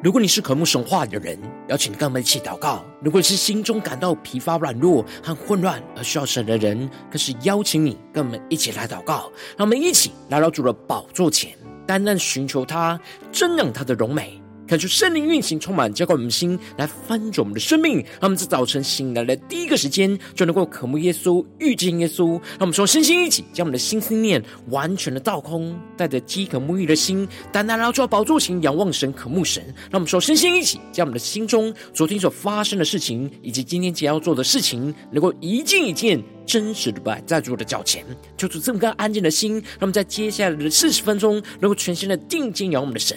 如果你是渴慕神话的人，邀请跟我们一起祷告；如果你是心中感到疲乏、软弱和混乱而需要神的人，更是邀请你跟我们一起来祷告。让我们一起来到主的宝座前，单单寻求他，瞻仰他的荣美。看出圣灵运行，充满浇灌我们的心，来翻转我们的生命。让我们在早晨醒来的第一个时间，就能够渴慕耶稣、遇见耶稣。让我们说，身心一起，将我们的心思念完全的倒空，带着饥渴沐浴的心，单单来到宝座前，仰望神、渴慕神。让我们说，身心一起，将我们的心中昨天所发生的事情，以及今天将要做的事情，能够一件一件真实的摆在主的脚前，求主这么个安静的心，让我们在接下来的四十分钟，能够全心的定睛仰望我们的神。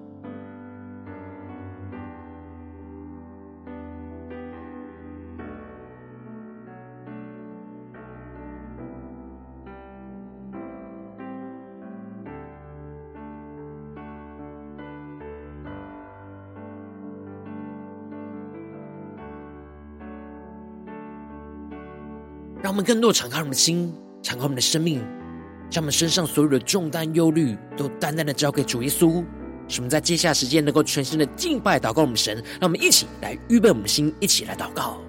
让我们更多敞开我们的心，敞开我们的生命，将我们身上所有的重担、忧虑都单单的交给主耶稣。使我们在接下来时间能够全心的敬拜、祷告我们神。让我们一起来预备我们的心，一起来祷告。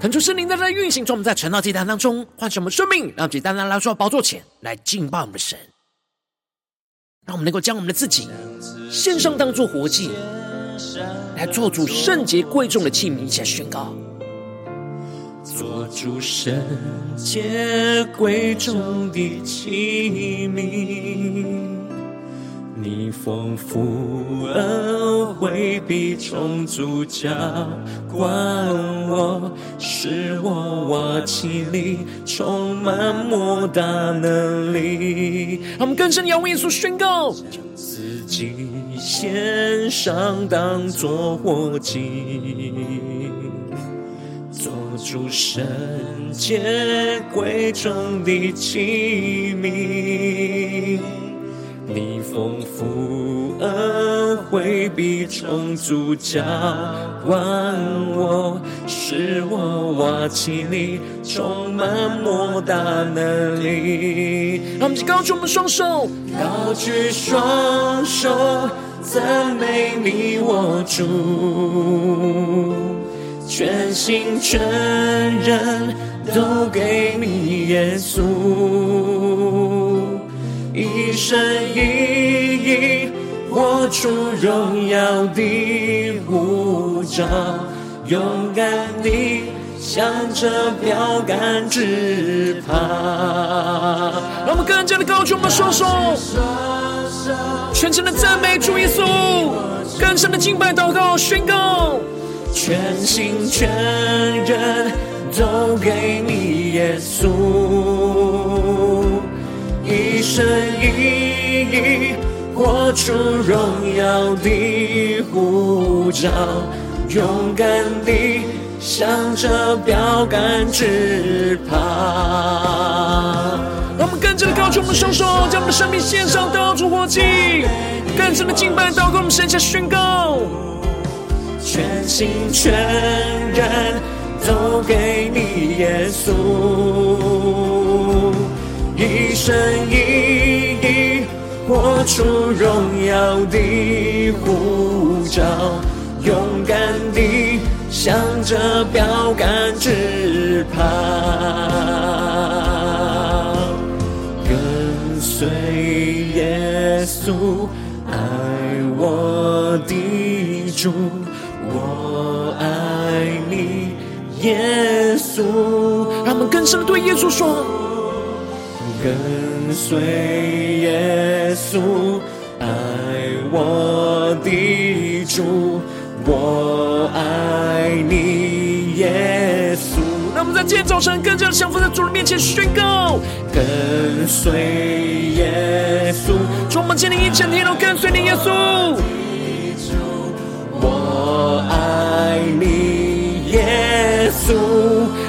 恳求圣灵在这运行中，我们在晨祷祭坛当中唤醒我们生命，让我们单单来到宝座前来敬拜我们的神，让我们能够将我们的自己献上当做活祭，来做主圣洁贵重的器皿，一起来宣告：做主圣洁贵重的器皿。你丰富恩惠必充足浇灌我，使我瓦器里充满莫大能力。让我们更深仰望耶稣宣告，将自己献上当作活祭，做主圣洁贵重的器皿。你丰富恩惠必充足浇灌我，使我瓦器里充满莫大能力。让我们高举我们双手，高举双手，赞美你我主，全心全人都给你耶稣。一生一意活出荣耀的护照，勇敢地向着标杆直跑。让我们更加的高举我们双手，全城的赞美主耶稣，更深的敬拜祷告宣告，全心全人都给你耶稣。一生一意活出荣耀的呼召，勇敢地向着标杆直跑。让我们更加的高举我们双手，将我们的生命献上，当作活祭，更深的敬拜，祷告我们神下宣告，全心全人都给你耶稣。一生一意活出荣耀的呼召，勇敢地向着标杆直跑，跟随耶稣，爱我的主，我爱你，耶稣。让我们更深的对耶稣说。跟随耶稣，爱我的主，我爱你，耶稣。让我们在今天早晨更加的降服在主的面前宣告，跟随耶稣。主，我们今天一整天都跟随你，耶稣。我爱你，稣。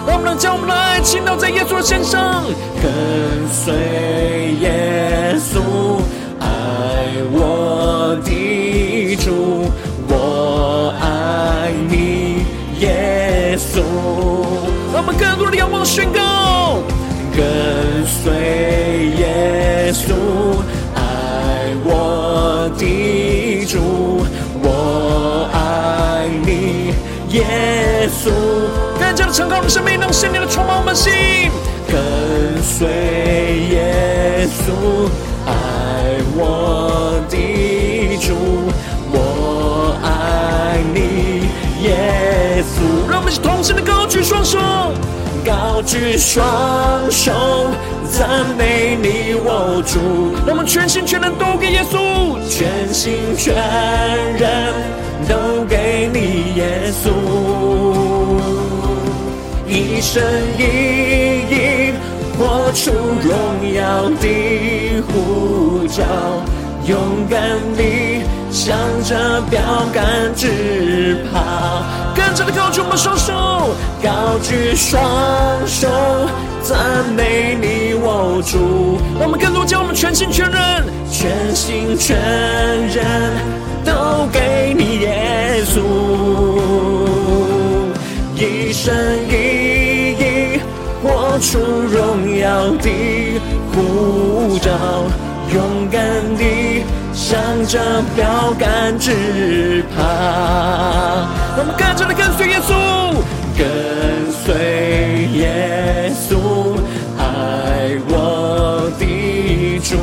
让我们将我们的爱倾倒在耶稣的身上，跟随耶稣，爱我的主。我爱你，耶稣。让我们更多的仰望宣告，跟随耶稣，爱我的主。我爱你，耶稣。生命，让圣灵的充满我们心。跟随耶稣，爱我的主。我爱你，耶稣。让我们一起同心的高举双手，高举双手，赞美你，我主。让我们全心全人都给耶稣，全心全人都给你，耶稣。一生一意活出荣耀的呼召，勇敢地向着标杆直跑。跟着的高举我们双手，高举双手，赞美你，我主。我们更多将我们全心全人、全心全人都给你，耶稣。一生一出荣耀的呼召，勇敢地向着标杆直跑。我们更加的跟随耶稣，跟随耶稣，爱我的主，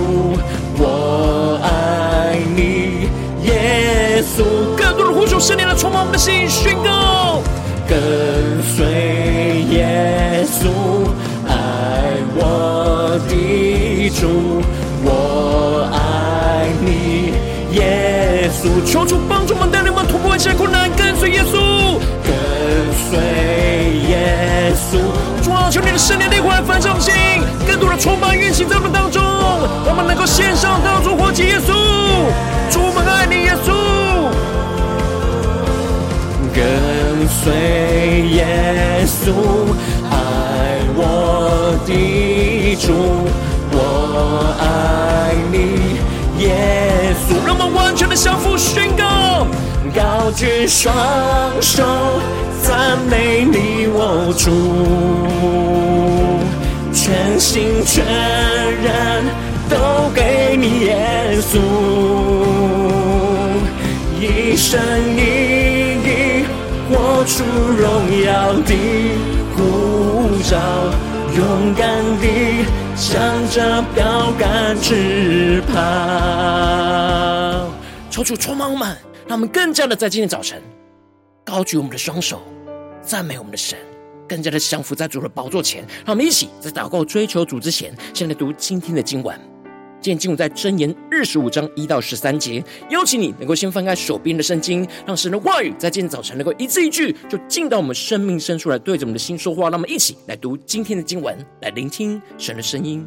我爱你，耶稣。更多的呼求圣灵来充满我们的心，主，我爱你，耶稣。求主帮助我们，带领我们突破一切困难，跟随耶稣，跟随耶稣。主啊，求你的圣灵烈火来焚烧我们心，更多的充满运行在我们当中，我们能够献上当作活祭耶稣。主，我们爱你，耶稣。跟随耶稣，爱我的主，耶稣。让我们完全的相互宣告，高举双手，赞美你，我主，全心全人都给你，耶稣，一生一意活出荣耀的呼召，勇敢地向着标杆直跑。求主充满我们，让我们更加的在今天早晨高举我们的双手，赞美我们的神，更加的降服在主的宝座前。让我们一起在祷告追求主之前，先来读今天的经文。今天经文在箴言二十五章一到十三节，邀请你能够先翻开手边的圣经，让神的话语在今天早晨能够一字一句就进到我们生命深处来，对着我们的心说话。让我们一起来读今天的经文，来聆听神的声音。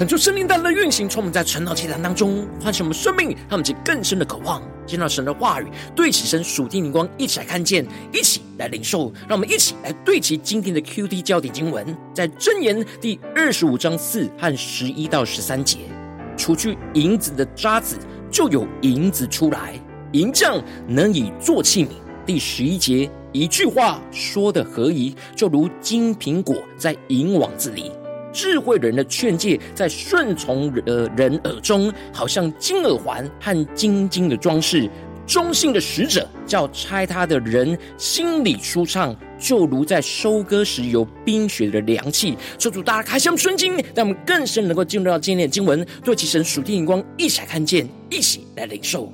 恳求圣灵大大的运行，充满在晨祷祭坛当中，唤醒我们生命，让我们更深的渴望见到神的话语，对齐神属天灵光，一起来看见，一起来领受。让我们一起来对齐今天的 QD 焦点经文，在箴言第二十五章四和十一到十三节：除去银子的渣滓，就有银子出来；银匠能以做器皿。第十一节，一句话说的合宜，就如金苹果在银网子里。智慧人的劝诫在顺从呃人耳中，好像金耳环和金金的装饰；忠信的使者叫拆他的人心里舒畅，就如在收割时有冰雪的凉气。求主大家开箱圣经，让我们更深能够进入到今天的经文，对其神属天眼光一起来看见，一起来领受。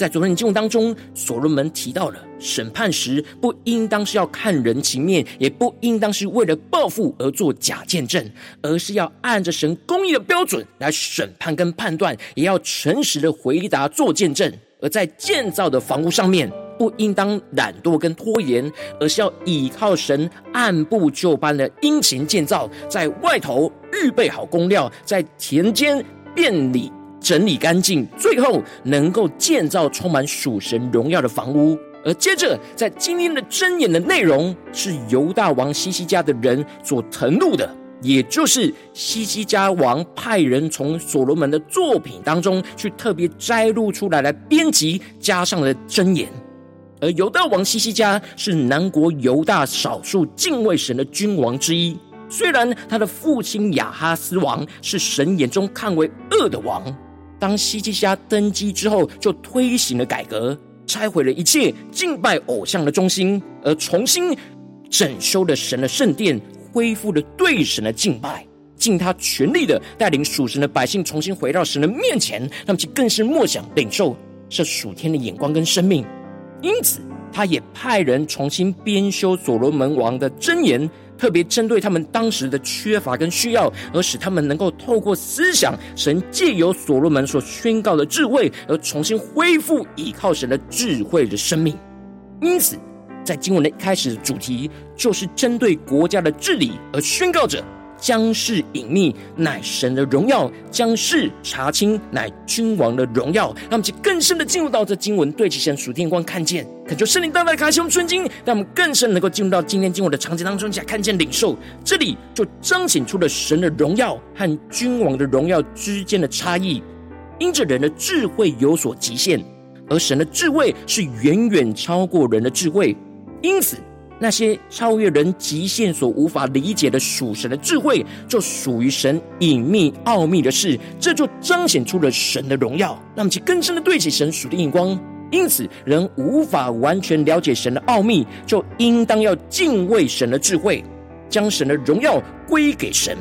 在昨天的经文当中，所罗门提到了审判时不应当是要看人情面，也不应当是为了报复而做假见证，而是要按着神公义的标准来审判跟判断，也要诚实的回答做见证。而在建造的房屋上面，不应当懒惰跟拖延，而是要倚靠神按部就班的殷勤建造，在外头预备好工料，在田间遍里。整理干净，最后能够建造充满属神荣耀的房屋。而接着，在今天的箴言的内容是犹大王西西家的人所謄录的，也就是西西家王派人从所罗门的作品当中去特别摘录出来，来编辑加上了箴言。而犹大王西西家是南国犹大少数敬畏神的君王之一，虽然他的父亲亚哈斯王是神眼中看为恶的王。当希西家登基之后，就推行了改革，拆毁了一切敬拜偶像的中心，而重新整修了神的圣殿，恢复了对神的敬拜，尽他全力的带领属神的百姓重新回到神的面前，他们就更是默想领受这属天的眼光跟生命。因此，他也派人重新编修所罗门王的箴言。特别针对他们当时的缺乏跟需要，而使他们能够透过思想神借由所罗门所宣告的智慧，而重新恢复倚靠神的智慧的生命。因此，在经文的一开始的主题，就是针对国家的治理而宣告着。将事隐秘，乃神的荣耀；将事查清，乃君王的荣耀。让我们去更深的进入到这经文，对其神属天光看见，恳求圣灵大大开启我们的经，让我们更深能够进入到今天经文的场景当中，来看见领受。这里就彰显出了神的荣耀和君王的荣耀之间的差异，因着人的智慧有所极限，而神的智慧是远远超过人的智慧，因此。那些超越人极限所无法理解的属神的智慧，就属于神隐秘奥秘的事，这就彰显出了神的荣耀。那么，其更深的对起神属的眼光。因此，人无法完全了解神的奥秘，就应当要敬畏神的智慧，将神的荣耀归给神。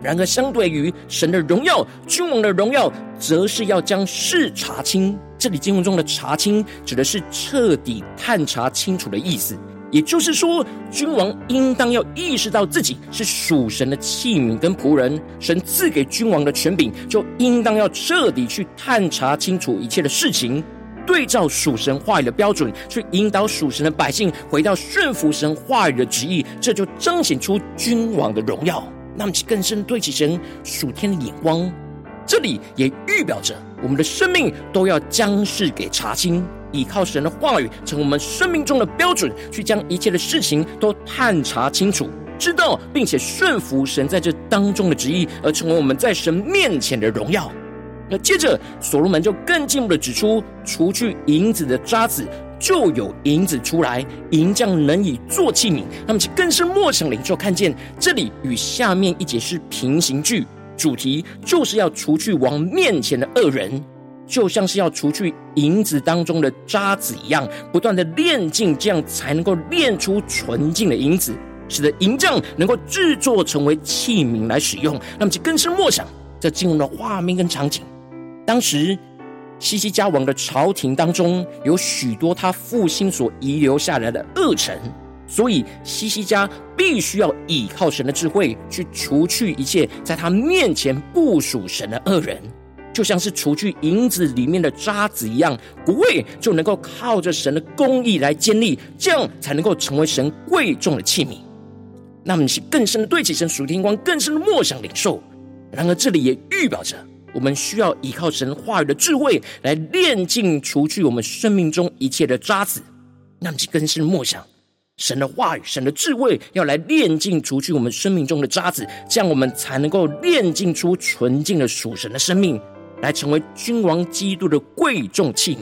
然而，相对于神的荣耀，君王的荣耀，则是要将事查清。这里经文中的查清，指的是彻底探查清楚的意思。也就是说，君王应当要意识到自己是属神的器皿跟仆人，神赐给君王的权柄，就应当要彻底去探查清楚一切的事情，对照属神话语的标准，去引导属神的百姓回到顺服神话语的旨意，这就彰显出君王的荣耀。那么，其更深对起神属天的眼光，这里也预表着我们的生命都要将事给查清。依靠神的话语，成为我们生命中的标准，去将一切的事情都探查清楚，知道并且顺服神在这当中的旨意，而成为我们在神面前的荣耀。那接着，所罗门就更进一步的指出，除去银子的渣滓，就有银子出来；银匠能以做器皿。那么，其更是莫想领受看见，这里与下面一节是平行句，主题就是要除去王面前的恶人。就像是要除去银子当中的渣滓一样，不断的炼净，这样才能够炼出纯净的银子，使得银匠能够制作成为器皿来使用。那么，就更深默想这进入的画面跟场景。当时西西家王的朝廷当中有许多他父亲所遗留下来的恶臣，所以西西家必须要倚靠神的智慧，去除去一切在他面前部署神的恶人。就像是除去银子里面的渣滓一样，国位就能够靠着神的公义来建立，这样才能够成为神贵重的器皿。那么，你是更深的对起神属天光，更深的默想领受然而，这里也预表着我们需要依靠神话语的智慧来炼净、除去我们生命中一切的渣滓。那么，就更是默想神的话语、神的智慧，要来炼净、除去我们生命中的渣滓，这样我们才能够炼净出纯净的属神的生命，来成为君王基督的贵重器皿。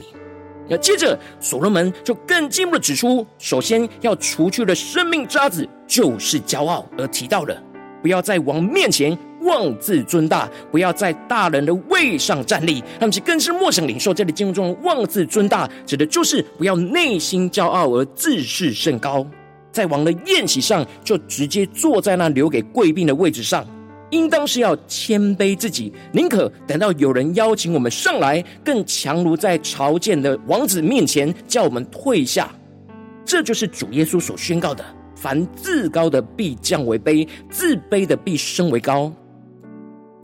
那接着，所罗门就更进一步的指出，首先要除去的生命渣滓就是骄傲，而提到了不要在王面前妄自尊大，不要在大人的位上站立。他们是更是默想领受这里经文中的妄自尊大，指的就是不要内心骄傲而自视甚高，在王的宴席上就直接坐在那留给贵宾的位置上。应当是要谦卑自己，宁可等到有人邀请我们上来，更强如在朝见的王子面前叫我们退下。这就是主耶稣所宣告的：凡自高的必降为卑，自卑的必升为高。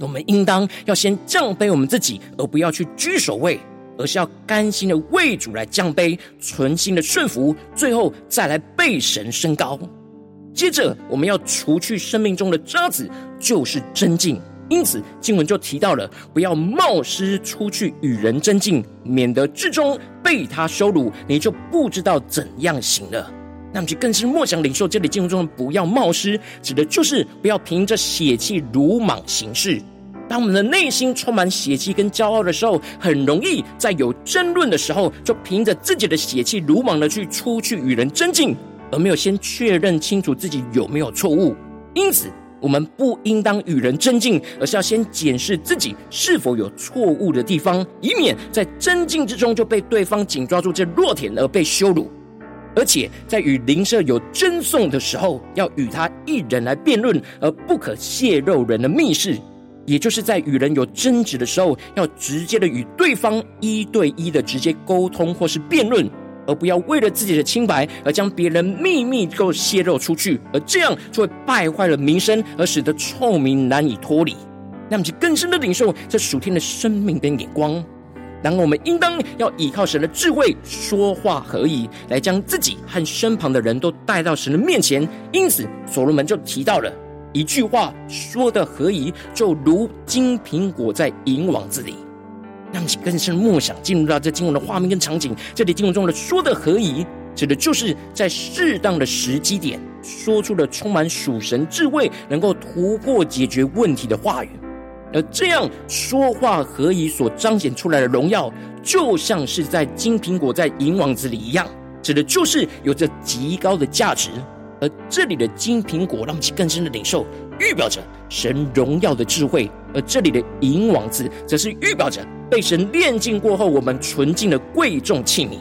我们应当要先降卑我们自己，而不要去居首位，而是要甘心的为主来降卑，存心的顺服，最后再来被神升高。接着，我们要除去生命中的渣滓，就是争竞。因此，经文就提到了，不要冒失出去与人争竞，免得至终被他羞辱，你就不知道怎样行了。那么，就更是莫想领受这里经文中的“不要冒失”，指的就是不要凭着血气鲁莽行事。当我们的内心充满血气跟骄傲的时候，很容易在有争论的时候，就凭着自己的血气鲁莽的去出去与人争竞。而没有先确认清楚自己有没有错误，因此我们不应当与人争竞，而是要先检视自己是否有错误的地方，以免在争竞之中就被对方紧抓住这弱点而被羞辱。而且在与邻舍有争讼的时候，要与他一人来辩论，而不可泄露人的密事。也就是在与人有争执的时候，要直接的与对方一对一的直接沟通或是辩论。而不要为了自己的清白而将别人秘密都泄露出去，而这样就会败坏了名声，而使得臭名难以脱离。那么，就更深的领受这属天的生命跟眼光。然而，我们应当要依靠神的智慧，说话合宜，来将自己和身旁的人都带到神的面前。因此，所罗门就提到了一句话说的合宜，就如金苹果在银网子里。让其更深默想，进入到这经文的画面跟场景。这里经文中的“说的合宜”，指的就是在适当的时机点，说出了充满属神智慧，能够突破解决问题的话语。而这样说话合宜所彰显出来的荣耀，就像是在金苹果在银网子里一样，指的就是有着极高的价值。而这里的金苹果，让其更深的领受，预表着神荣耀的智慧；而这里的银王子，则是预表着。被神炼净过后，我们纯净的贵重器皿。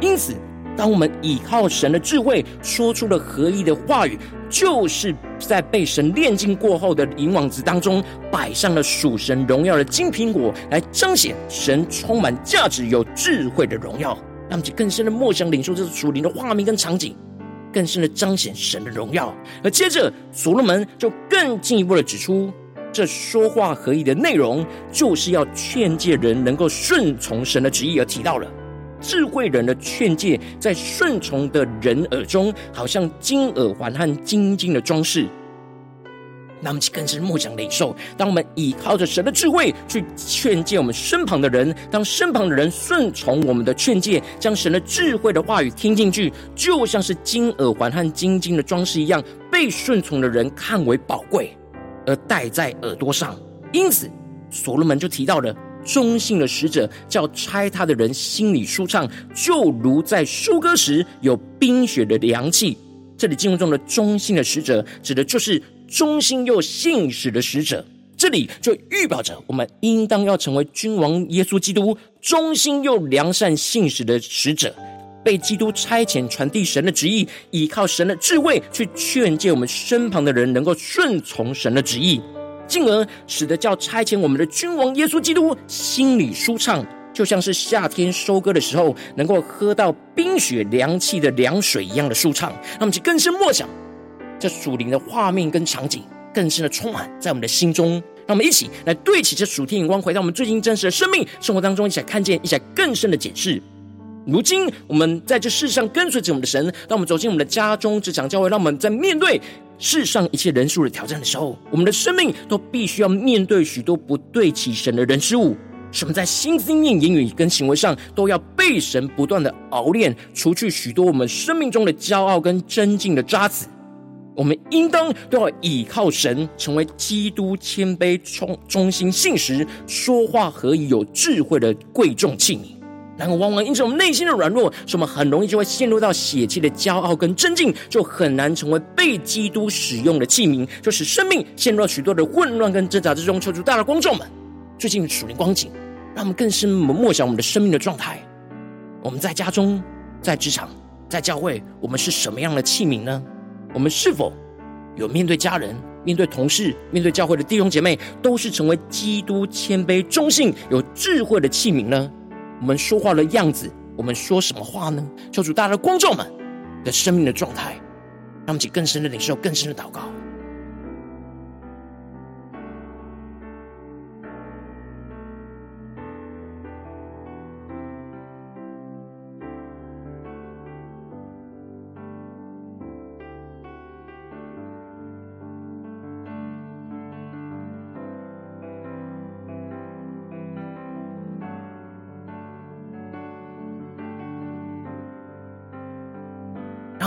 因此，当我们倚靠神的智慧，说出了合一的话语，就是在被神炼净过后的银王子当中，摆上了属神荣耀的金苹果，来彰显神充满价值、有智慧的荣耀。让我们更深的默想领受这属灵的画面跟场景，更深的彰显神的荣耀。而接着，所罗门就更进一步的指出。这说话合宜的内容，就是要劝诫人能够顺从神的旨意，而提到了智慧人的劝诫，在顺从的人耳中，好像金耳环和金金的装饰。那么，更是莫想领受。当我们倚靠着神的智慧去劝诫我们身旁的人，当身旁的人顺从我们的劝诫，将神的智慧的话语听进去，就像是金耳环和金金的装饰一样，被顺从的人看为宝贵。而戴在耳朵上，因此所罗门就提到了忠信的使者，叫拆他的人心里舒畅，就如在收割时有冰雪的凉气。这里经文中的忠信的使者，指的就是忠心又信使的使者。这里就预表着我们应当要成为君王耶稣基督忠心又良善信使的使者。被基督差遣传递神的旨意，依靠神的智慧去劝诫我们身旁的人，能够顺从神的旨意，进而使得叫差遣我们的君王耶稣基督心里舒畅，就像是夏天收割的时候能够喝到冰雪凉气的凉水一样的舒畅。那么，就更深默想这属灵的画面跟场景，更深的充满在我们的心中。让我们一起来对齐这属天眼光，回到我们最近真实的生命生活当中，一起来看见，一起来更深的解释。如今，我们在这世上跟随着我们的神，当我们走进我们的家中、职场、教会，让我们在面对世上一切人数的挑战的时候，我们的生命都必须要面对许多不对齐神的人事物，什么在心、思念、言语跟行为上都要被神不断的熬炼，除去许多我们生命中的骄傲跟争竞的渣滓。我们应当都要倚靠神，成为基督谦卑、忠忠心、信实、说话和、有智慧的贵重器皿。然而，往往因着我们内心的软弱，使我们很容易就会陷入到血气的骄傲跟争竞，就很难成为被基督使用的器皿，就使生命陷入了许多的混乱跟挣扎之中。求主，大的光众们，最近属灵光景，让我们更深默想我们的生命的状态。我们在家中、在职场、在教会，我们是什么样的器皿呢？我们是否有面对家人、面对同事、面对教会的弟兄姐妹，都是成为基督谦卑、忠信、有智慧的器皿呢？我们说话的样子，我们说什么话呢？求主，大家的观众们的生命的状态，让我们起更深的领受，更深的祷告。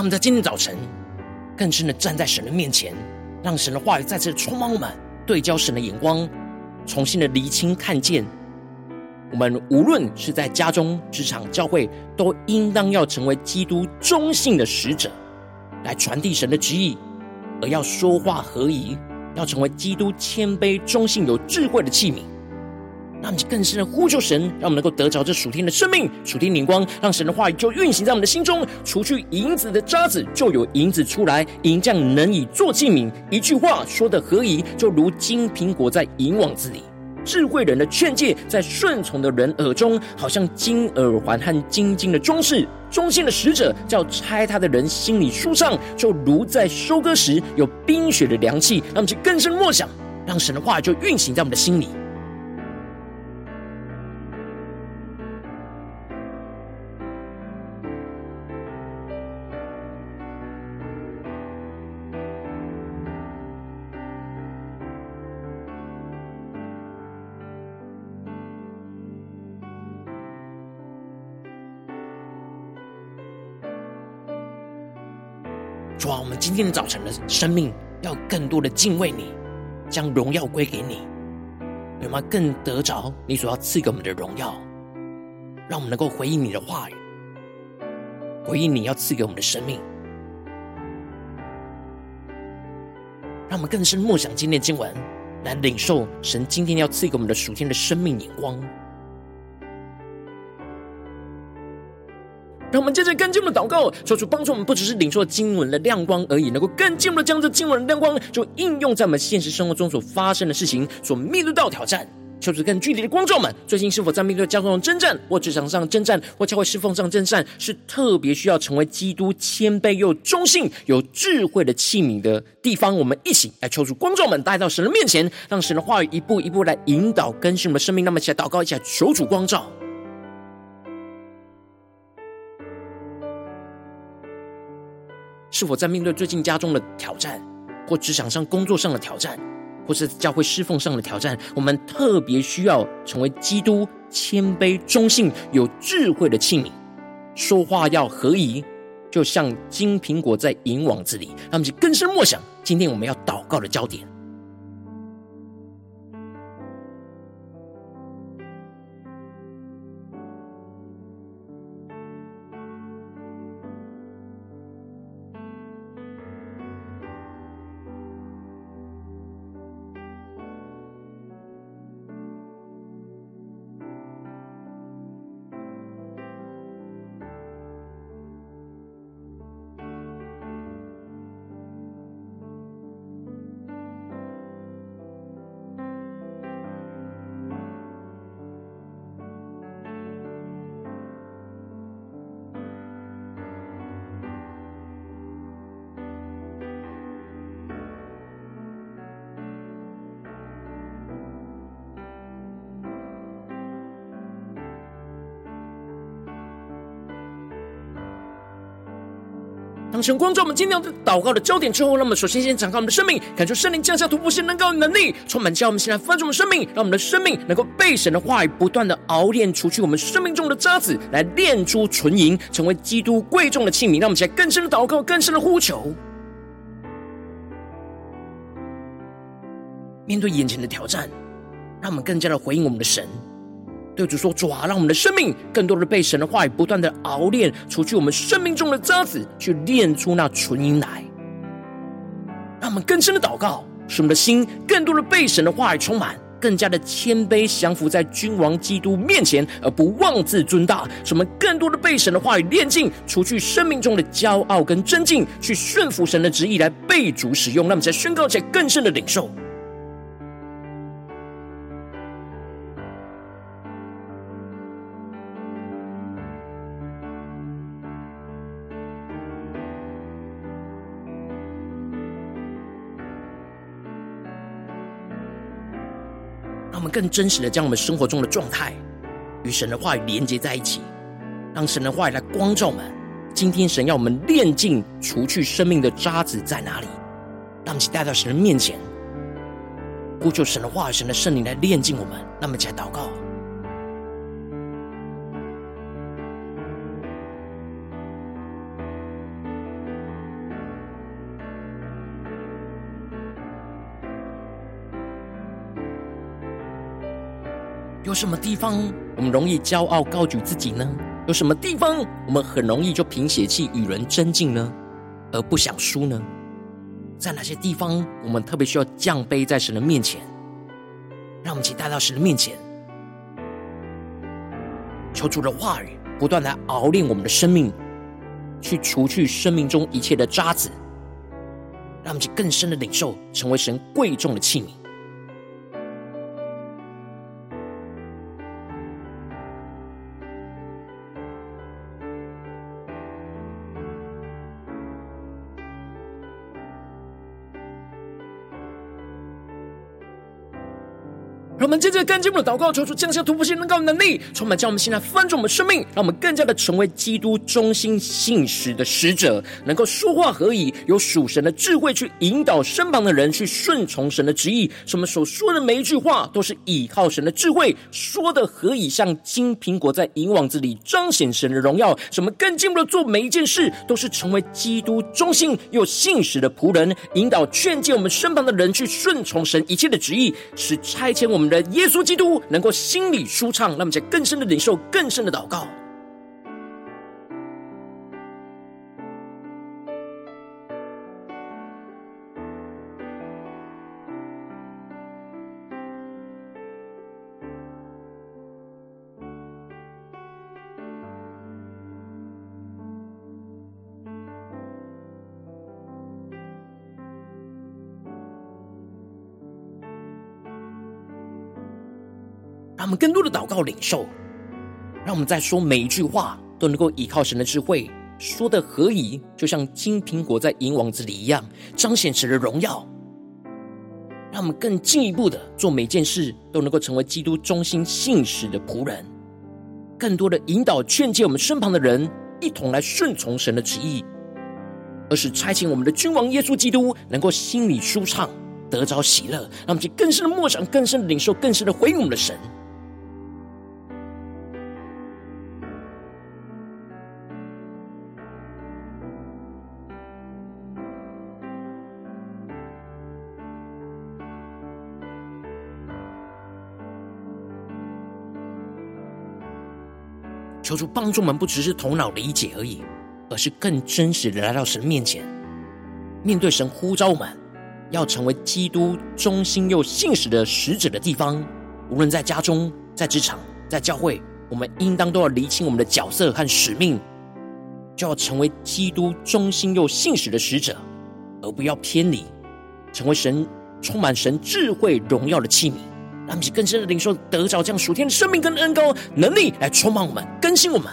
让我们在今天早晨更深的站在神的面前，让神的话语再次充满我们，对焦神的眼光，重新的厘清看见。我们无论是在家中、职场、教会，都应当要成为基督忠信的使者，来传递神的旨意，而要说话合宜，要成为基督谦卑、忠信、有智慧的器皿。让我们更深的呼求神，让我们能够得着这属天的生命、属天灵光，让神的话语就运行在我们的心中，除去银子的渣滓，就有银子出来。银匠能以做器皿，一句话说的合宜，就如金苹果在银网子里。智慧人的劝诫在顺从的人耳中，好像金耳环和金金的装饰。忠信的使者叫拆他的人心里舒畅，就如在收割时有冰雪的凉气。让我们更深默想，让神的话就运行在我们的心里。今天早晨的生命要更多的敬畏你，将荣耀归给你，有吗？更得着你所要赐给我们的荣耀，让我们能够回应你的话语，回应你要赐给我们的生命，让我们更深默想今天的经文，来领受神今天要赐给我们的属天的生命眼光。让我们接着更进一步的祷告，求主帮助我们，不只是领受经文的亮光而已，能够更进一步的将这经文的亮光，就应用在我们现实生活中所发生的事情，所面对到挑战。求主更具体的光照们，最近是否在面对交通的征战，或职场上征战，或教会侍奉上征战，是特别需要成为基督谦卑又忠信、有智慧的器皿的地方？我们一起来求主光照们带到神的面前，让神的话语一步一步来引导更新我们的生命。那么，一起来祷告，一起来求主光照。是否在面对最近家中的挑战，或职场上工作上的挑战，或是教会侍奉上的挑战，我们特别需要成为基督谦卑、忠信、有智慧的器皿，说话要合宜，就像金苹果在银网子里。让我们去更深默想，今天我们要祷告的焦点。当神光照我们今天的祷告的焦点之后，让我们首先先敞开我们的生命，感受圣灵降下突破性能高能力，充满教我们现在翻转我们生命，让我们的生命能够被神的话语不断的熬炼，除去我们生命中的渣滓，来炼出纯银，成为基督贵重的器皿。让我们起来更深的祷告，更深的呼求，面对眼前的挑战，让我们更加的回应我们的神。对主说：“主啊，让我们的生命更多的被神的话语不断的熬炼，除去我们生命中的渣滓，去炼出那纯银来。让我们更深的祷告，使我们的心更多的被神的话语充满，更加的谦卑降服在君王基督面前，而不妄自尊大。使我们更多的被神的话语炼净，除去生命中的骄傲跟争竞，去顺服神的旨意来被主使用。让我们在宣告起来更深的领受。”更真实的将我们生活中的状态与神的话语连接在一起，让神的话语来光照我们。今天神要我们炼净、除去生命的渣滓在哪里？让其带到神的面前，呼求神的话语、神的圣灵来炼净我们。让我们一起来祷告。有什么地方我们容易骄傲高举自己呢？有什么地方我们很容易就凭血气与人争竞呢？而不想输呢？在哪些地方我们特别需要降卑在神的面前？让我们一起带到神的面前，求主的话语不断来熬炼我们的生命，去除去生命中一切的渣滓，让我们去更深的领受，成为神贵重的器皿。让我们接着更进一步的祷告，求主降下突破性能高能力，充满将我们现在翻转我们生命，让我们更加的成为基督忠心信实的使者，能够说话何以，有属神的智慧去引导身旁的人去顺从神的旨意。什么所说的每一句话都是倚靠神的智慧说的何以，像金苹果在银网子里彰显神的荣耀。什么更进步的做每一件事，都是成为基督忠心又信实的仆人，引导劝诫我们身旁的人去顺从神一切的旨意，使差遣我们。耶稣基督能够心里舒畅，让我们在更深的领受、更深的祷告。们更多的祷告领受，让我们在说每一句话都能够依靠神的智慧，说的何以，就像金苹果在银网子里一样，彰显神的荣耀。让我们更进一步的做每件事都能够成为基督忠心信实的仆人，更多的引导劝诫我们身旁的人一同来顺从神的旨意，而是差遣我们的君王耶稣基督能够心里舒畅，得着喜乐。让我们去更深的默想，更深的领受，更深的回应我们的神。求主帮助我们，不只是头脑理解而已，而是更真实的来到神面前，面对神呼召我们，要成为基督忠心又信实的使者的地方。无论在家中、在职场、在教会，我们应当都要厘清我们的角色和使命，就要成为基督忠心又信实的使者，而不要偏离，成为神充满神智慧荣耀的器皿。让我们更深的领受，得着这样属天的生命跟恩膏能力来充满我们，更新我们。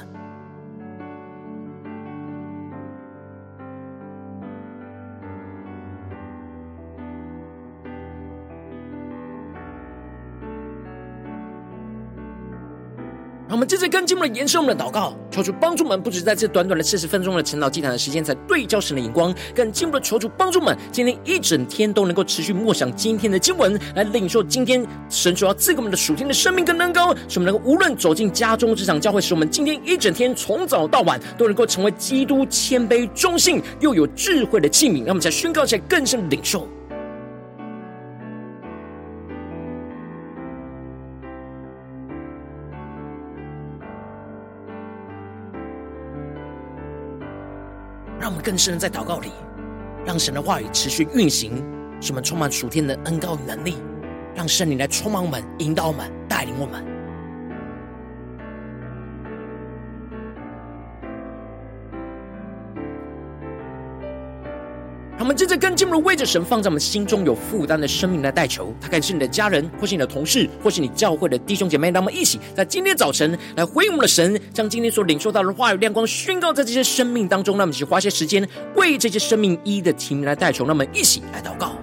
我们接着跟进我们延伸我们的祷告，求主帮助我们，不止在这短短的四十分钟的晨祷祭坛的时间，才对焦神的眼光，更进一步的求主帮助我们，今天一整天都能够持续默想今天的经文，来领受今天神所要赐给我们的属天的生命跟恩膏，使我们能够无论走进家中、职场、教会，使我们今天一整天从早到晚都能够成为基督谦卑、忠信又有智慧的器皿。让我们在宣告起来，更深的领受。更深的在祷告里，让神的话语持续运行，使我们充满属天的恩膏与能力，让圣灵来充满我们、引导我们、带领我们。他们接着跟进入为着神放在我们心中有负担的生命来代求，他可能是你的家人，或是你的同事，或是你教会的弟兄姐妹。让我们一起在今天早晨来回应我们的神，将今天所领受到的话语亮光宣告在这些生命当中。让我们一起花些时间为这些生命一一的提名来代求。让我们一起来祷告。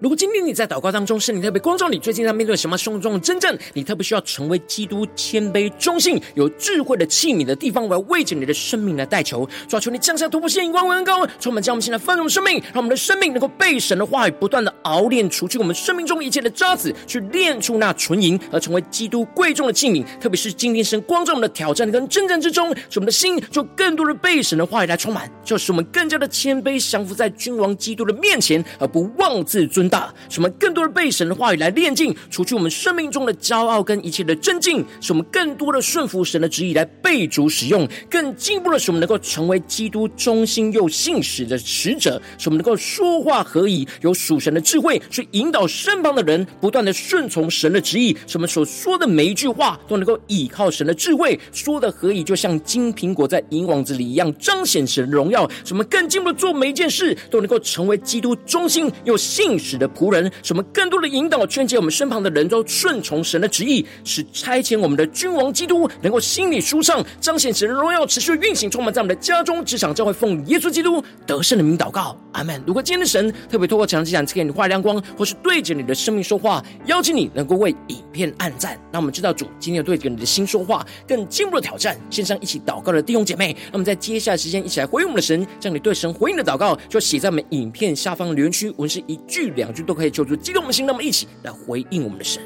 如果今天你在祷告当中，圣灵特别光照你，最近在面对什么生活中的征战，你特别需要成为基督谦卑、忠信、有智慧的器皿的地方，我要为着你的生命来代求，抓求你降下突破性、光温高，充满将我们现在丰盛生命，让我们的生命能够被神的话语不断的熬炼，除去我们生命中一切的渣滓，去炼出那纯银，而成为基督贵重的器皿。特别是今天神光照我们的挑战跟征战之中，使我们的心就更多的被神的话语来充满，就使我们更加的谦卑，降服在君王基督的面前，而不妄自尊大，使我们更多的被神的话语来炼净，除去我们生命中的骄傲跟一切的争竞，使我们更多的顺服神的旨意来被主使用，更进一步的使我们能够成为基督忠心又信实的使者，使我们能够说话合以，有属神的智慧去引导身旁的人，不断的顺从神的旨意，使我们所说的每一句话都能够倚靠神的智慧说的合以，就像金苹果在银网子里一样，彰显神的荣耀。使我们更进一步的做每一件事都能够成为基督忠心又信实的仆人。使我们更多的引导、劝诫我们身旁的人都顺从神的旨意，使差遣我们的君王基督能够心里舒畅，彰显神的荣耀，持续运行，充满在我们的家中、职场、教会，奉耶稣基督得胜的名祷告，阿门。如果今天的神特别透过这场讲，赐给你画亮光，或是对着你的生命说话，邀请你能够为影片按赞，那我们知道主今天有对着你的心说话，更进一步的挑战。线上一起祷告的弟兄姐妹，那么在接下来时间一起来回应我们的神，将你对神回应的祷告就写在我们影片下方留言区，文是一句两句都可以。求助激动的心，那么一起来回应我们的神。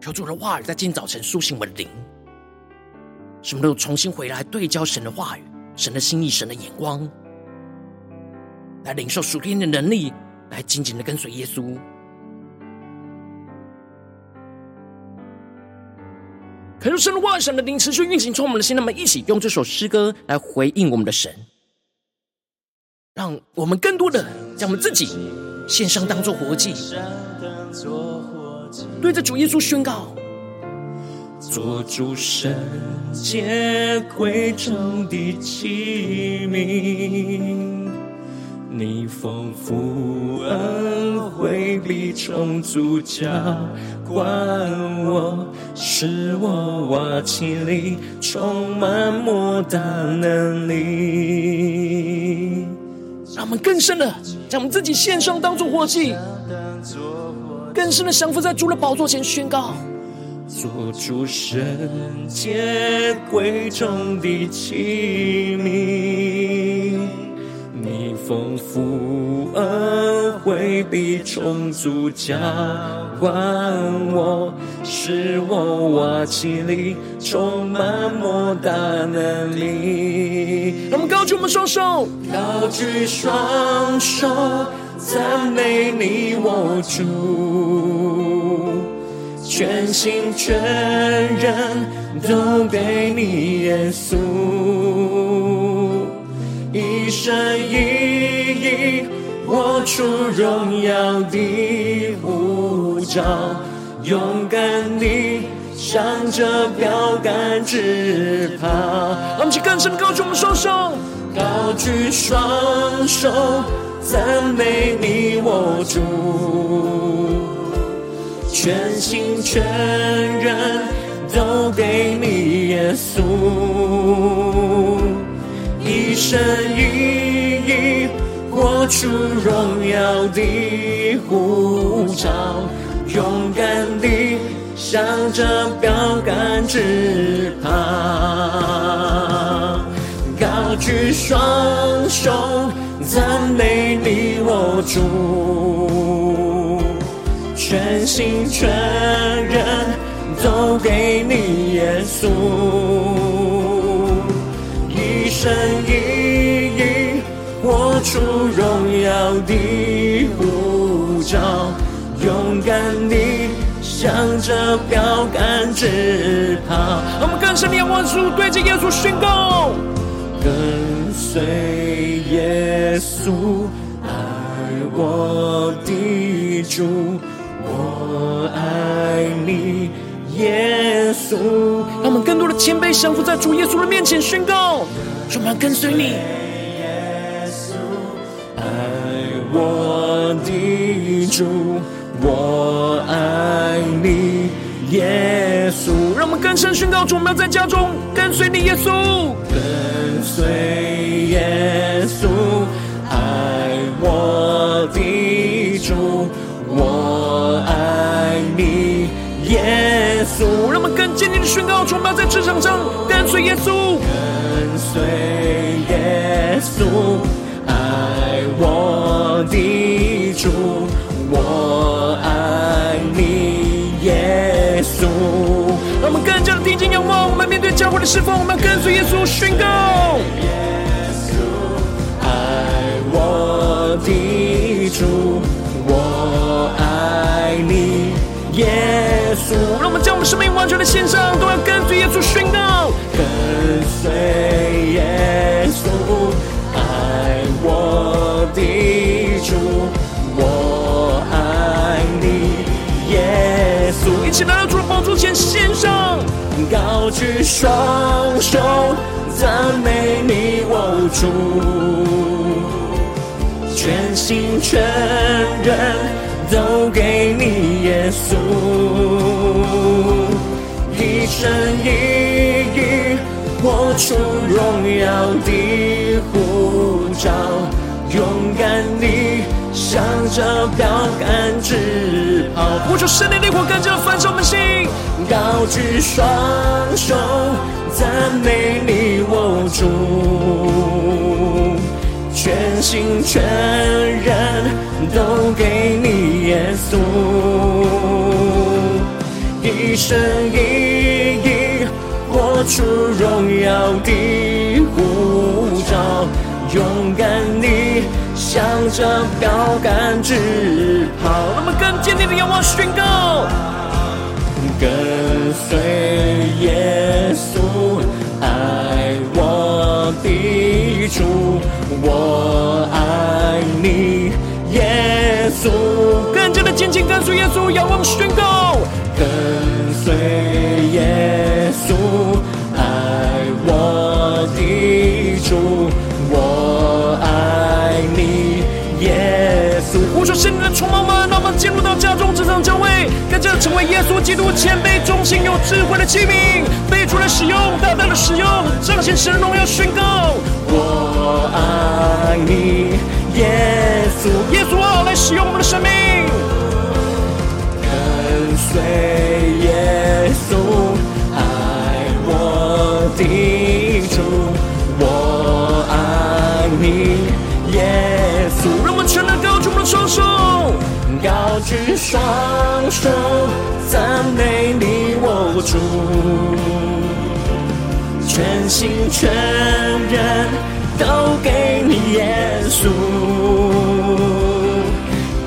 求主的话语在今早晨苏醒我的灵，什么都重新回来对焦神的话语、神的心意、神的眼光，来领受属天的能力，来紧紧的跟随耶稣。可是神的话语、神的灵持续运行，从我们的心，那么一起用这首诗歌来回应我们的神，让我们更多的将我们自己献上当作活祭，对着主耶稣宣告：做主圣洁贵重的器皿，你丰富恩惠必充足浇灌我。使我瓦器里充满莫大能力，让我们更深的将我们自己献上，当作活祭，更深的降服在主的宝座前宣告：做主圣洁贵重的器皿，你丰富恩惠必充足浇管我，使我瓦器里充满莫大能力。让我们高举我们双手，高举双手，赞美你我主，全心全人都给你耶稣，生一意我出荣耀的呼召，勇敢地向着标杆直跑。让我们去更深的高举我们双手，高举双手，赞美你我主，全心全人都给你耶稣，一一意活出荣耀的呼召，勇敢地向着标杆直跑，高举双手，赞美你我主，全心全人都给你耶稣，一生一出荣耀的呼召，勇敢地向着标杆直跑。我们更深的仰望主，对着耶稣宣告。跟随耶稣，爱我的主，我爱你，耶稣。让我们更多的谦卑降服在主耶稣的面前宣告，说我们跟随你。我的主，我爱你，耶稣。让我们更深宣告，主，我们要在家中跟随你，耶稣。跟随耶稣，爱我的主，我爱你，耶稣。让我们更坚定的宣告，主，我们要在职场上跟随耶稣。跟随耶稣，睛仰望，我们面对教会的侍奉，我们要跟随耶稣宣告。耶稣，爱我的主，我爱你，耶稣。让我们将我们生命完全的献上，都要跟随耶稣宣告。跟随耶起来到主的宝座前献上，高举双手，赞美你我主，全心全人都给你耶稣，一生一意活出荣耀的呼召，勇敢你向着标杆直跑。呼求圣灵的火，更加的焚烧我们心。高举双手，赞美你我主，全心全人都给你耶稣，一生一意活出荣耀的护照，勇敢你向着标杆直跑。我们更坚定的仰望宣告。跟随耶稣，爱我的主，我爱你，耶稣。更加的坚定跟随耶稣，仰望宣告。耶稣。呼求圣灵的充满们，让我们进入到家中这场教会，跟着成为耶稣基督谦卑、忠心、有智慧的器皿，被主来使用，大大的使用，彰显神荣耀，宣告。我爱你，耶稣。耶稣啊，来使用我们的生命。跟随举双手，赞美你，我，主，全心全人都给你耶稣，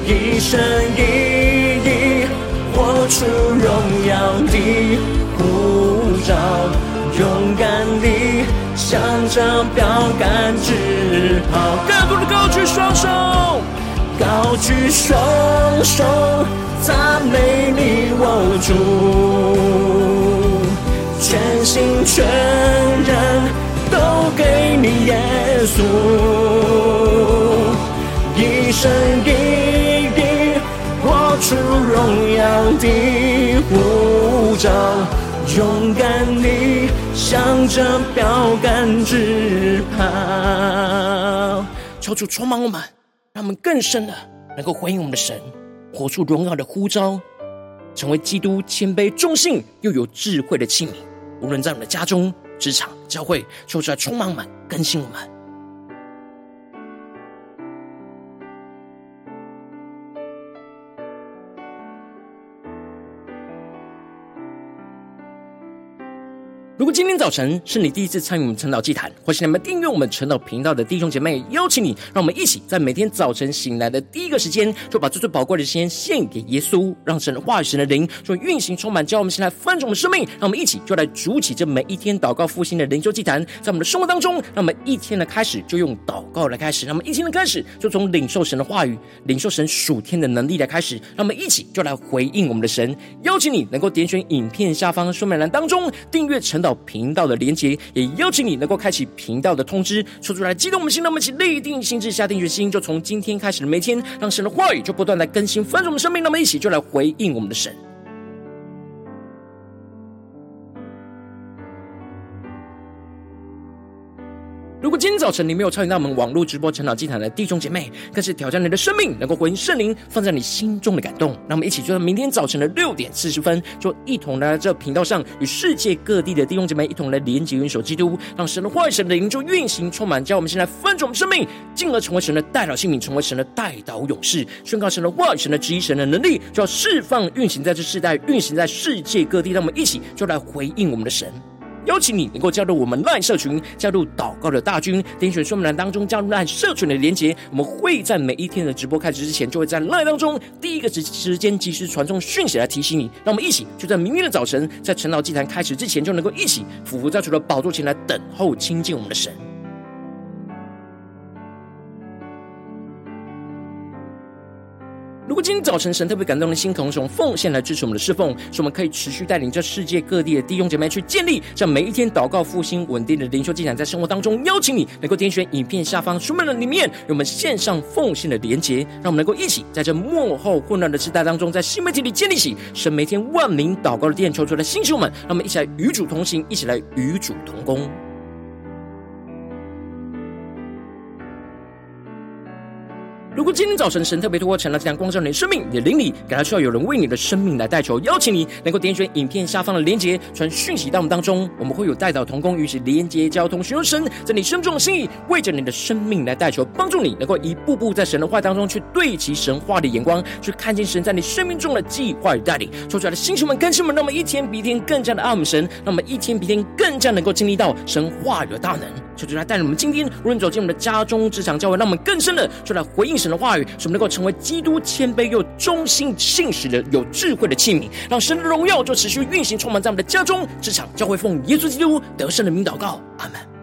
一生一意活出荣耀的呼召，勇敢地向着标杆直跑，更多的高举双手，举双手。赞美你，我主，全心全人都给你耶稣，一生一意活出荣耀的呼召，勇敢地向着标杆直跑。求主充满我们，让我们更深的能够回应我们的神。活出荣耀的呼召，成为基督谦卑、忠信又有智慧的器皿。无论在我们的家中、职场、教会，求主来充满我们，更新我们。如果今天早晨是你第一次参与我们晨祷祭坛，或是你们订阅我们晨祷频道的弟兄姐妹，邀请你，让我们一起在每天早晨醒来的第一个时间，就把最最宝贵的时间献给耶稣，让神的话语、神的灵就运行充满，叫我们现在翻转我们生命。让我们一起就来主起这每一天祷告复兴的灵修祭坛，在我们的生活当中，让我们一天的开始就用祷告来开始，让我们一天的开始就从领受神的话语、领受神属天的能力来开始，让我们一起就来回应我们的神。邀请你能够点选影片下方说明栏当中订阅晨到频道的连结，也邀请你能够开启频道的通知，说出来激动我们心，让我们一起立定心智，下定决心，就从今天开始的每天，让神的话语就不断来更新翻转我们生命，那么一起就来回应我们的神。如果今天早晨你没有参与到我们网络直播晨祷祭坛的弟兄姐妹，更是挑战你的生命，能够回应圣灵放在你心中的感动。那我们一起就在明天早晨的六点四十分，就一同来到这频道上，与世界各地的弟兄姐妹一同来连接、元首基督，让神的话语、神的灵就运行充满，将我们现在翻转我们生命，进而成为神的代祷性命，成为神的代祷勇士，宣告神的话语、神的旨意、神的能力，就要释放、运行在这世代，运行在世界各地。让我们一起就来回应我们的神。邀请你能够加入我们赖社群，加入祷告的大军，点选说明栏当中加入赖社群的连结。我们会在每一天的直播开始之前，就会在赖当中第一个时时间及时传送讯息来提醒你。让我们一起就在明天的早晨，在陈老祭坛开始之前，就能够一起俯伏在主的宝座前来等候亲近我们的神。如果今天早晨神特别感动的心，可能是用奉献来支持我们的侍奉，使我们可以持续带领这世界各地的弟兄姐妹去建立，这每一天祷告复兴稳定的灵修进展，在生活当中邀请你能够点选影片下方书面的里面，有我们线上奉献的连结，让我们能够一起在这幕后混乱的时代当中，在新媒体里建立起神每天万名祷告的殿，求出来的星球们，让我们一起来与主同行，一起来与主同工。如果今天早晨神特别透过晨祷这样光照你的生命，你的灵里感到需要有人为你的生命来代求，邀请你能够点选影片下方的连结，传讯息到我们当中，我们会有代祷同工，与其连结交通，寻求神在你生中的心意，为着你的生命来代求，帮助你能够一步步在神的话当中去对齐神话的眼光，去看见神在你生命中的计划与带领。说出来的星球们、更新们，让我们一天比一天更加的爱我们神，让我们一天比一天更加能够经历到神话语的大能。求主来带领我们今天无论走进我们的家中、职场、教会，让我们更深的就来回应神话语，使我们能够成为基督谦卑又忠心信实的有智慧的器皿，让神的荣耀就持续运行，充满在我们的家中、这场、教会，奉耶稣基督得胜的名祷告，阿门。